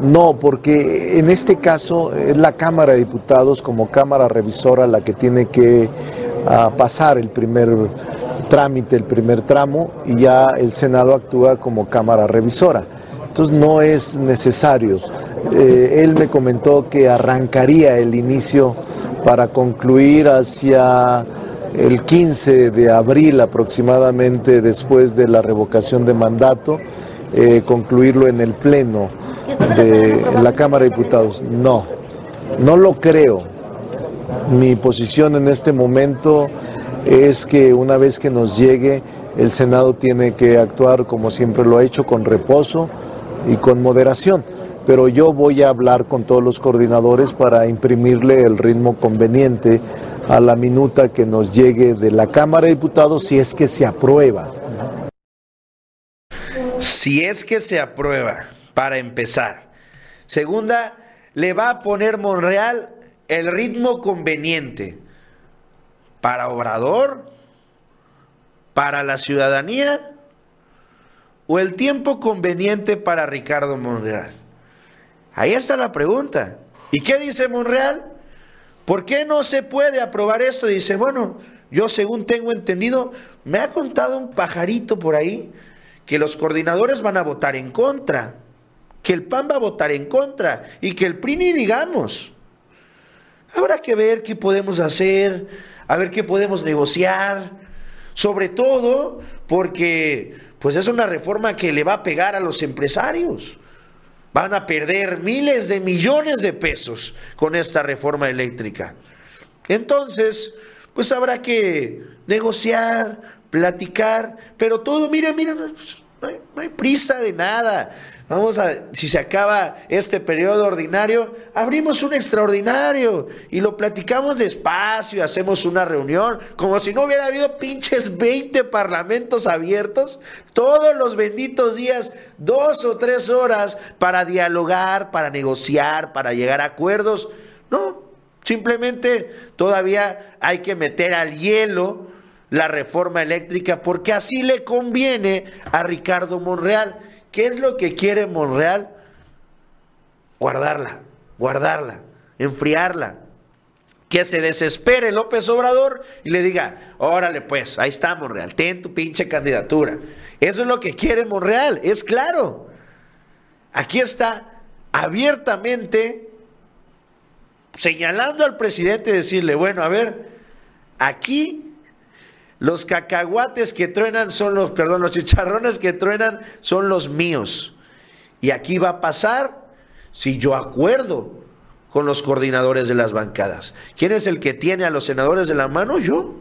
no, porque en este caso es la Cámara de Diputados como Cámara Revisora la que tiene que ah, pasar el primer trámite, el primer tramo, y ya el Senado actúa como Cámara Revisora. Entonces no es necesario. Eh, él me comentó que arrancaría el inicio para concluir hacia el 15 de abril aproximadamente después de la revocación de mandato, eh, concluirlo en el Pleno de la Cámara de Diputados. No, no lo creo. Mi posición en este momento es que una vez que nos llegue, el Senado tiene que actuar como siempre lo ha hecho, con reposo y con moderación pero yo voy a hablar con todos los coordinadores para imprimirle el ritmo conveniente a la minuta que nos llegue de la Cámara de Diputados si es que se aprueba. Si es que se aprueba, para empezar. Segunda, le va a poner Monreal el ritmo conveniente para Obrador, para la ciudadanía o el tiempo conveniente para Ricardo Monreal. Ahí está la pregunta. ¿Y qué dice Monreal? ¿Por qué no se puede aprobar esto? Dice, bueno, yo según tengo entendido, me ha contado un pajarito por ahí que los coordinadores van a votar en contra, que el PAN va a votar en contra y que el PRI ni digamos. Habrá que ver qué podemos hacer, a ver qué podemos negociar, sobre todo porque pues es una reforma que le va a pegar a los empresarios. Van a perder miles de millones de pesos con esta reforma eléctrica. Entonces, pues habrá que negociar, platicar, pero todo, mira, mira, no hay, prisa de nada. Vamos a, si se acaba este periodo ordinario, abrimos un extraordinario y lo platicamos despacio, hacemos una reunión, como si no hubiera habido pinches 20 parlamentos abiertos, todos los benditos días, dos o tres horas para dialogar, para negociar, para llegar a acuerdos. No, simplemente todavía hay que meter al hielo la reforma eléctrica porque así le conviene a Ricardo Monreal. ¿Qué es lo que quiere Monreal? Guardarla, guardarla, enfriarla. Que se desespere López Obrador y le diga, órale pues, ahí está Monreal, ten tu pinche candidatura. Eso es lo que quiere Monreal, es claro. Aquí está abiertamente señalando al presidente y decirle, bueno, a ver, aquí los cacahuates que truenan son los, perdón, los chicharrones que truenan son los míos. Y aquí va a pasar si yo acuerdo con los coordinadores de las bancadas. ¿Quién es el que tiene a los senadores de la mano? Yo.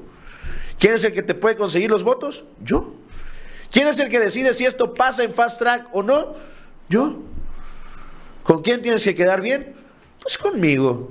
¿Quién es el que te puede conseguir los votos? Yo. ¿Quién es el que decide si esto pasa en fast track o no? Yo. ¿Con quién tienes que quedar bien? Pues conmigo.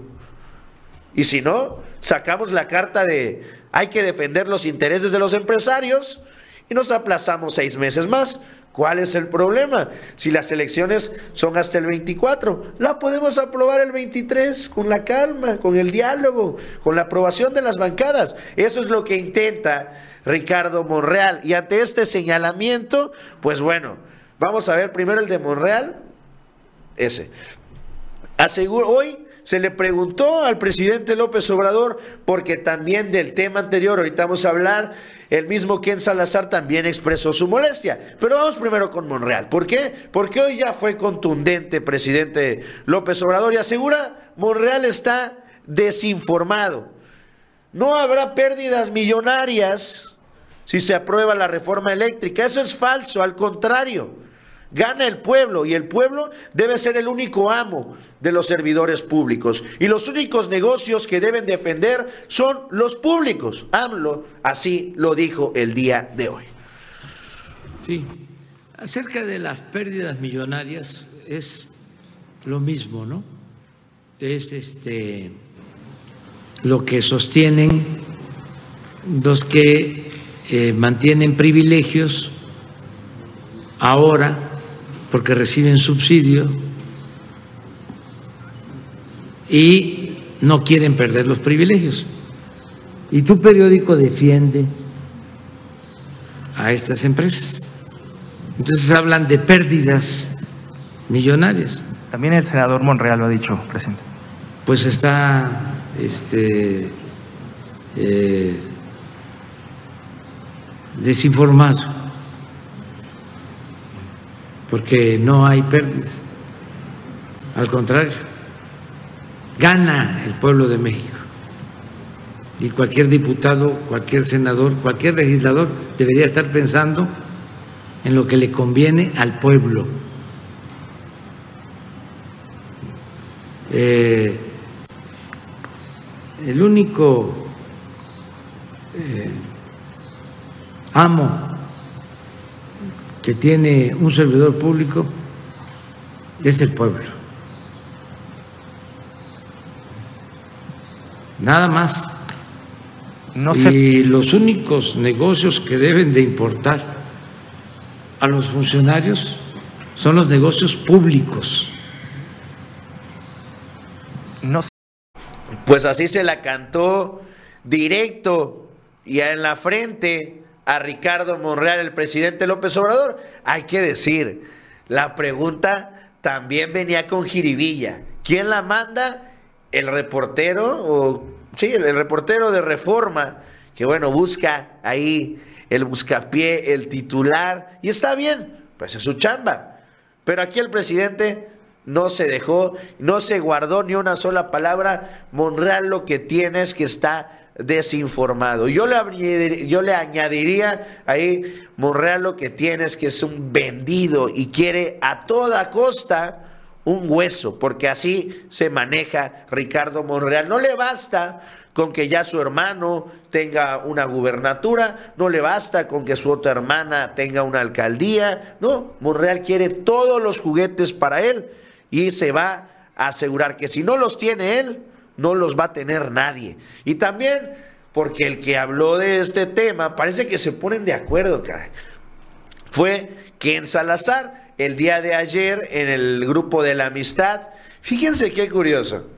Y si no, sacamos la carta de hay que defender los intereses de los empresarios y nos aplazamos seis meses más. ¿Cuál es el problema? Si las elecciones son hasta el 24, la podemos aprobar el 23 con la calma, con el diálogo, con la aprobación de las bancadas. Eso es lo que intenta Ricardo Monreal. Y ante este señalamiento, pues bueno, vamos a ver primero el de Monreal, ese. Aseguro, hoy se le preguntó al presidente López Obrador, porque también del tema anterior, ahorita vamos a hablar, el mismo Ken Salazar también expresó su molestia. Pero vamos primero con Monreal. ¿Por qué? Porque hoy ya fue contundente presidente López Obrador y asegura, Monreal está desinformado. No habrá pérdidas millonarias si se aprueba la reforma eléctrica. Eso es falso, al contrario. Gana el pueblo y el pueblo debe ser el único amo de los servidores públicos. Y los únicos negocios que deben defender son los públicos. AMLO así lo dijo el día de hoy. Sí, acerca de las pérdidas millonarias es lo mismo, ¿no? Es este lo que sostienen los que eh, mantienen privilegios ahora porque reciben subsidio y no quieren perder los privilegios. Y tu periódico defiende a estas empresas. Entonces hablan de pérdidas millonarias. También el senador Monreal lo ha dicho, presidente. Pues está este, eh, desinformado porque no hay pérdidas. Al contrario, gana el pueblo de México. Y cualquier diputado, cualquier senador, cualquier legislador debería estar pensando en lo que le conviene al pueblo. Eh, el único eh, amo que tiene un servidor público es el pueblo. Nada más. No Y los únicos negocios que deben de importar a los funcionarios son los negocios públicos. No. Pues así se la cantó directo y en la frente a Ricardo Monreal, el presidente López Obrador? Hay que decir, la pregunta también venía con jiribilla. ¿Quién la manda? El reportero, o sí, el, reportero de reforma, que bueno, busca ahí el buscapié, el titular, y está bien, pues es su chamba. Pero aquí el presidente no se dejó, no se guardó ni una sola palabra. Monreal lo que tiene es que está desinformado. Yo le, yo le añadiría ahí, Monreal lo que tiene es que es un vendido y quiere a toda costa un hueso, porque así se maneja Ricardo Monreal. No le basta con que ya su hermano tenga una gubernatura, no le basta con que su otra hermana tenga una alcaldía, no, Monreal quiere todos los juguetes para él y se va a asegurar que si no los tiene él, no los va a tener nadie. Y también porque el que habló de este tema, parece que se ponen de acuerdo, caray. Fue Ken Salazar el día de ayer en el grupo de la amistad. Fíjense qué curioso.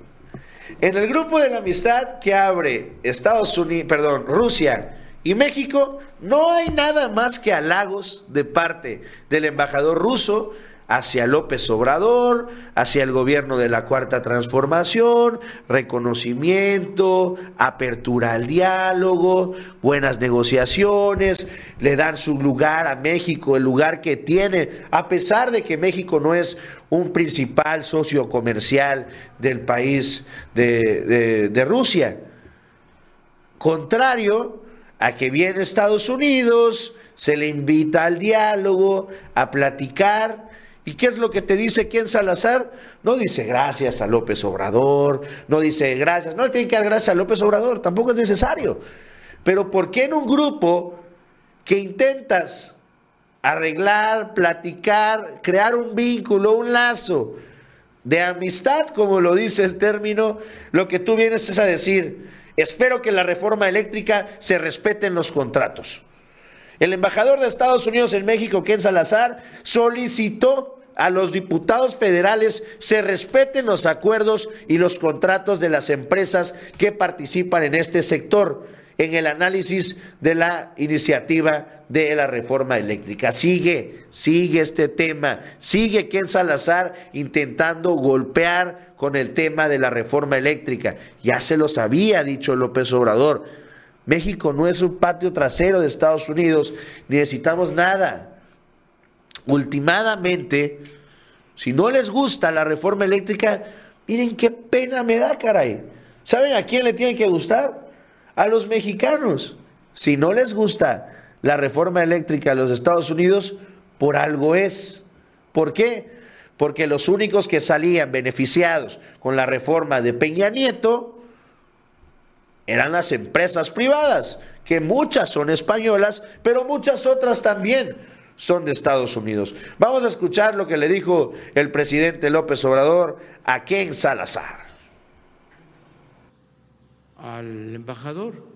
En el grupo de la amistad que abre Estados Unidos, perdón, Rusia y México, no hay nada más que halagos de parte del embajador ruso hacia López Obrador, hacia el gobierno de la Cuarta Transformación, reconocimiento, apertura al diálogo, buenas negociaciones, le dan su lugar a México, el lugar que tiene, a pesar de que México no es un principal socio comercial del país de, Rusia. Contrario a que viene Estados Unidos, se le invita al diálogo, a platicar, ¿Y qué es lo que te dice quién Salazar? No dice gracias a López Obrador, no dice gracias, no le tiene que dar gracias a López Obrador, tampoco es necesario. Pero ¿por qué en un grupo que intentas arreglar, platicar, crear un vínculo, un lazo de amistad, como lo dice el término, lo que tú vienes es a decir, espero que la reforma eléctrica se respeten los contratos? El embajador de Estados Unidos en México, Ken Salazar, solicitó a los diputados federales se respeten los acuerdos y los contratos de las empresas que participan en este sector. en el análisis de la iniciativa de la reforma eléctrica. Sigue, sigue este tema, sigue Ken Salazar intentando golpear con el tema de la reforma eléctrica. Ya se los había dicho López Obrador. México no es un patio trasero de Estados Unidos, ni necesitamos nada. Ultimadamente, si no les gusta la reforma eléctrica, miren qué pena me da, caray. ¿Saben a quién le tiene que gustar? A los mexicanos. Si no les gusta la reforma eléctrica a los Estados Unidos, por algo es. ¿Por qué? Porque los únicos que salían beneficiados con la reforma de Peña Nieto eran las empresas privadas, que muchas son españolas, pero muchas otras también son de Estados Unidos. Vamos a escuchar lo que le dijo el presidente López Obrador a Ken Salazar. Al embajador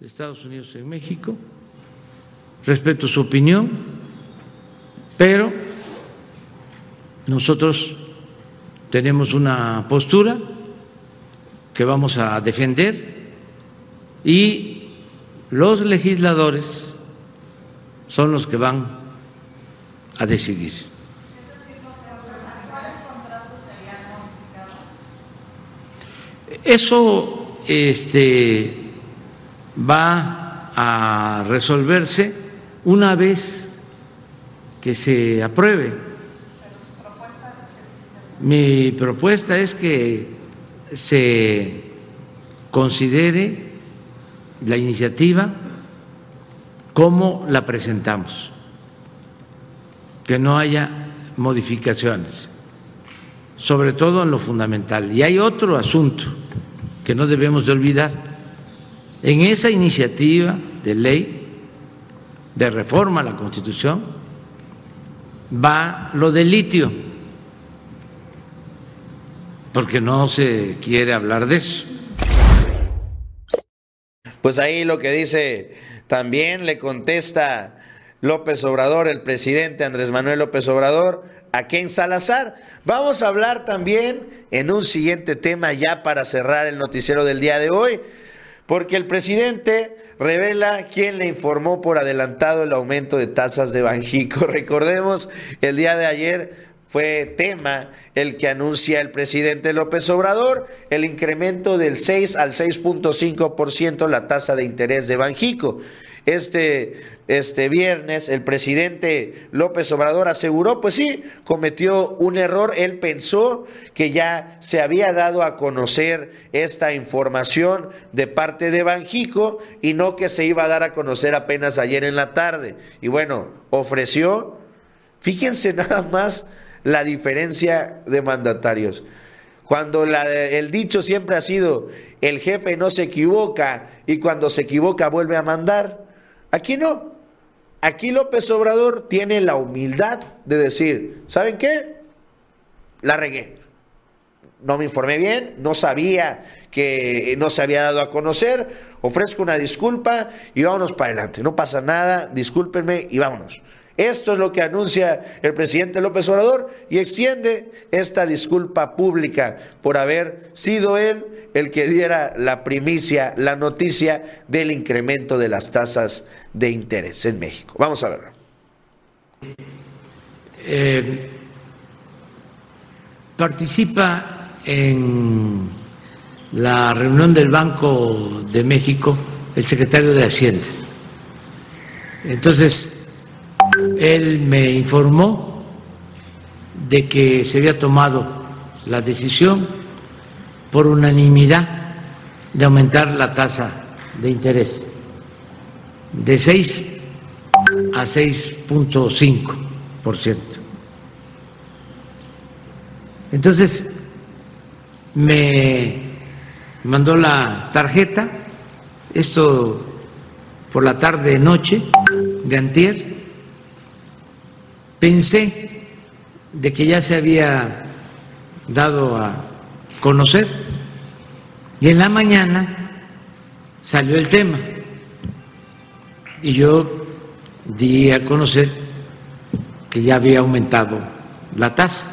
de Estados Unidos en México, respeto su opinión, pero nosotros tenemos una postura que vamos a defender y los legisladores son los que van a decidir. Eso este, va a resolverse una vez que se apruebe. Mi propuesta es que se considere la iniciativa como la presentamos, que no haya modificaciones, sobre todo en lo fundamental. Y hay otro asunto que no debemos de olvidar. En esa iniciativa de ley de reforma a la Constitución va lo del litio, porque no se quiere hablar de eso. Pues ahí lo que dice también le contesta López Obrador, el presidente Andrés Manuel López Obrador, a Ken Salazar. Vamos a hablar también en un siguiente tema ya para cerrar el noticiero del día de hoy, porque el presidente revela quién le informó por adelantado el aumento de tasas de Banjico. Recordemos, el día de ayer fue tema el que anuncia el presidente López Obrador, el incremento del 6 al 6.5% la tasa de interés de Banjico. Este, este viernes el presidente López Obrador aseguró, pues sí, cometió un error. Él pensó que ya se había dado a conocer esta información de parte de Banjico y no que se iba a dar a conocer apenas ayer en la tarde. Y bueno, ofreció, fíjense nada más la diferencia de mandatarios. Cuando el dicho siempre ha sido, el jefe no se equivoca y cuando se equivoca vuelve a mandar. Aquí no. Aquí López Obrador tiene la humildad de decir, ¿saben qué? La regué. No me informé bien, no sabía que no se había dado a conocer, ofrezco una disculpa y vámonos para adelante. No pasa nada, discúlpenme y vámonos. Esto es lo que anuncia el presidente López Obrador y extiende esta disculpa pública por haber sido él el que diera la primicia, la noticia del incremento de las tasas de interés en México. Vamos a verlo. Eh, participa en la reunión del Banco de México el secretario de Hacienda. Entonces, él me informó de que se había tomado la decisión por unanimidad de aumentar la tasa de interés de 6 a 6.5%. Entonces, me mandó la tarjeta, esto por la tarde noche de antier, Pensé de que ya se había dado a conocer y en la mañana salió el tema y yo di a conocer que ya había aumentado la tasa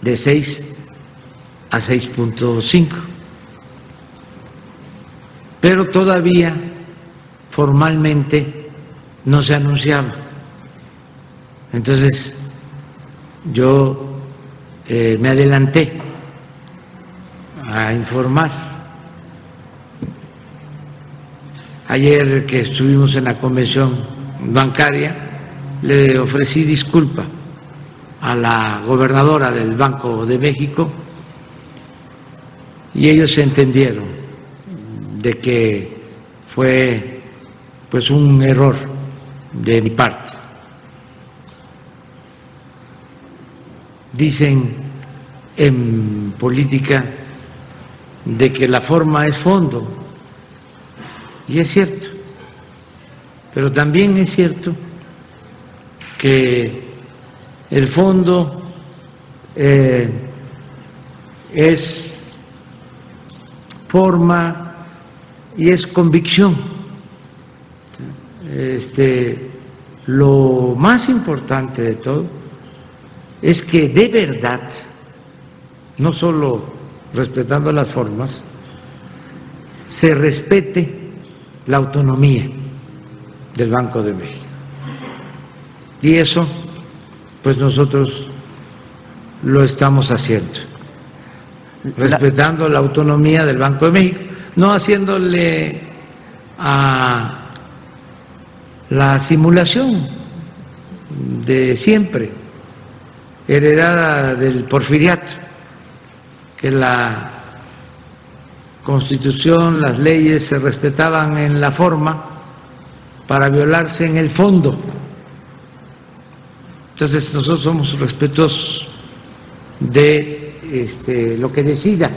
de 6 a 6.5. pero todavía formalmente no se anunciaba. Entonces yo eh, me adelanté a informar. Ayer que estuvimos en la convención bancaria, le ofrecí disculpa a la gobernadora del Banco de México y ellos entendieron de que fue pues un error de mi parte. Dicen en política de que la forma es fondo, y es cierto, pero también es cierto que el fondo eh, es forma y es convicción. Este, lo más importante de todo es que de verdad, no solo respetando las formas, se respete la autonomía del Banco de México. Y eso, pues nosotros lo estamos haciendo, respetando la autonomía del Banco de México, no haciéndole a la simulación de siempre, heredada del porfiriato, que la constitución, las leyes se respetaban en la forma para violarse en el fondo. Entonces nosotros somos respetuosos de este, lo que decida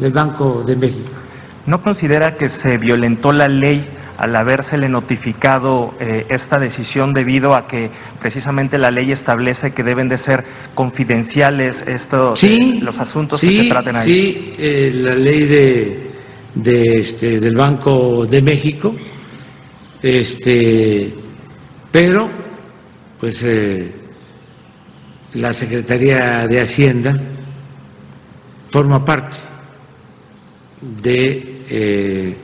el Banco de México. ¿No considera que se violentó la ley al habérsele notificado eh, esta decisión debido a que precisamente la ley establece que deben de ser confidenciales estos sí, los asuntos sí, que se traten ahí. Sí, eh, la ley de, de este, del Banco de México, este, pero pues eh, la Secretaría de Hacienda forma parte de eh,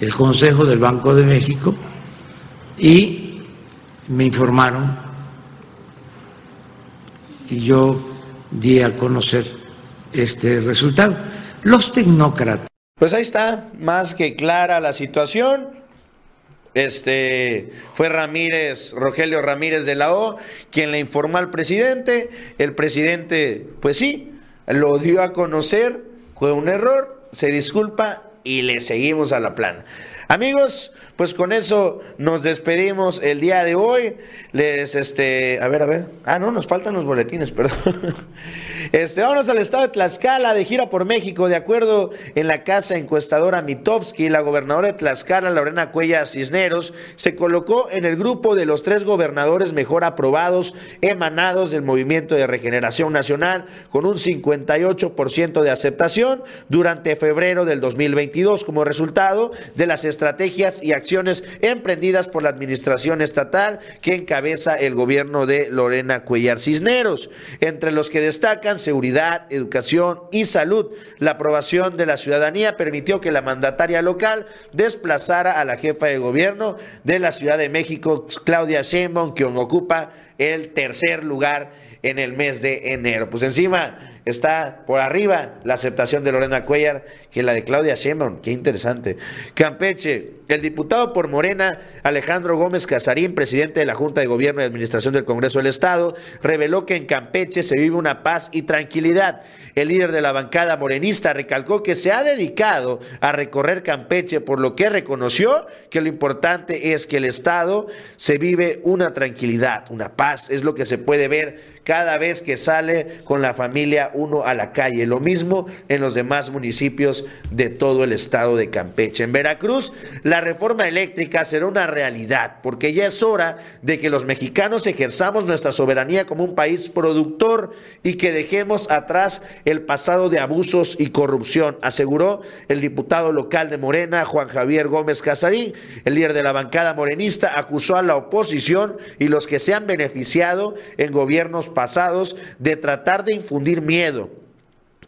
el Consejo del Banco de México y me informaron y yo di a conocer este resultado. Los tecnócratas. Pues ahí está, más que clara la situación. Este fue Ramírez, Rogelio Ramírez de la O, quien le informó al presidente. El presidente, pues sí, lo dio a conocer, fue un error, se disculpa y le seguimos a la plana. Amigos, pues con eso nos despedimos el día de hoy. Les, este, a ver, a ver. Ah, no, nos faltan los boletines, perdón. Este, vámonos al estado de Tlaxcala de gira por México. De acuerdo en la casa encuestadora Mitofsky, la gobernadora de Tlaxcala, Lorena Cuella Cisneros, se colocó en el grupo de los tres gobernadores mejor aprobados emanados del Movimiento de Regeneración Nacional, con un 58% de aceptación durante febrero del 2022, como resultado de las estrategias y acciones emprendidas por la administración estatal que encabeza el gobierno de Lorena Cuellar Cisneros, entre los que destacan seguridad, educación y salud. La aprobación de la ciudadanía permitió que la mandataria local desplazara a la jefa de gobierno de la Ciudad de México, Claudia Sheinbaum, quien ocupa el tercer lugar en el mes de enero. Pues encima está por arriba la aceptación de Lorena Cuellar que la de Claudia Sheinbaum. Qué interesante. Campeche, el diputado por Morena, Alejandro Gómez Casarín, presidente de la Junta de Gobierno y Administración del Congreso del Estado, reveló que en Campeche se vive una paz y tranquilidad. El líder de la bancada morenista recalcó que se ha dedicado a recorrer Campeche, por lo que reconoció que lo importante es que el Estado se vive una tranquilidad, una paz. Es lo que se puede ver cada vez que sale con la familia uno a la calle. Lo mismo en los demás municipios de todo el estado de Campeche. En Veracruz, la reforma eléctrica será una realidad, porque ya es hora de que los mexicanos ejerzamos nuestra soberanía como un país productor y que dejemos atrás el pasado de abusos y corrupción, aseguró el diputado local de Morena, Juan Javier Gómez Casarín. El líder de la bancada morenista acusó a la oposición y los que se han beneficiado en gobiernos pasados de tratar de infundir miedo.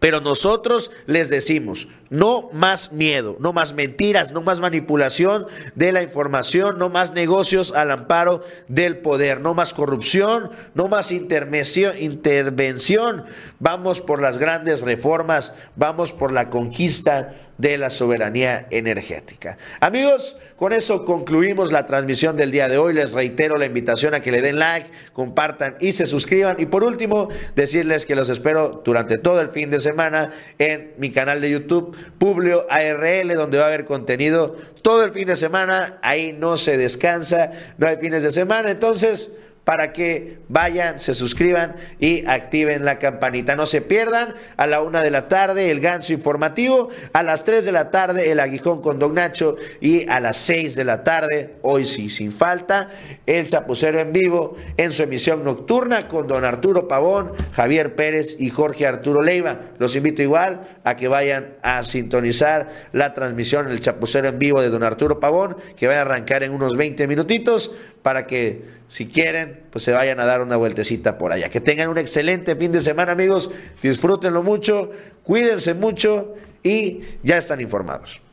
Pero nosotros les decimos, No más miedo, no más mentiras, no más manipulación de la información, no más negocios al amparo del poder, no más corrupción, no más intervención. Vamos por las grandes reformas, vamos por la conquista de la soberanía energética. Amigos, con eso concluimos la transmisión del día de hoy. Les reitero la invitación a que le den like, compartan y se suscriban. Y por último, decirles que los espero durante todo el fin de semana en mi canal de YouTube, Publio ARL, donde va a haber contenido todo el fin de semana. Ahí no se descansa, no hay fines de semana. Entonces, para que vayan, se suscriban y activen la campanita. No se pierdan a la una de la tarde el ganso informativo, a las tres de la tarde el aguijón con Don Nacho y a las seis de la tarde, hoy sí sin falta, el chapucero en vivo en su emisión nocturna con Don Arturo Pavón, Javier Pérez y Jorge Arturo Leiva. Los invito igual a que vayan a sintonizar la transmisión, el chapucero en vivo de Don Arturo Pavón, que va a arrancar en unos 20 minutitos para que si quieren, pues se vayan a dar una vueltecita por allá. Que tengan un excelente fin de semana, amigos. Disfrútenlo mucho, cuídense mucho y ya están informados.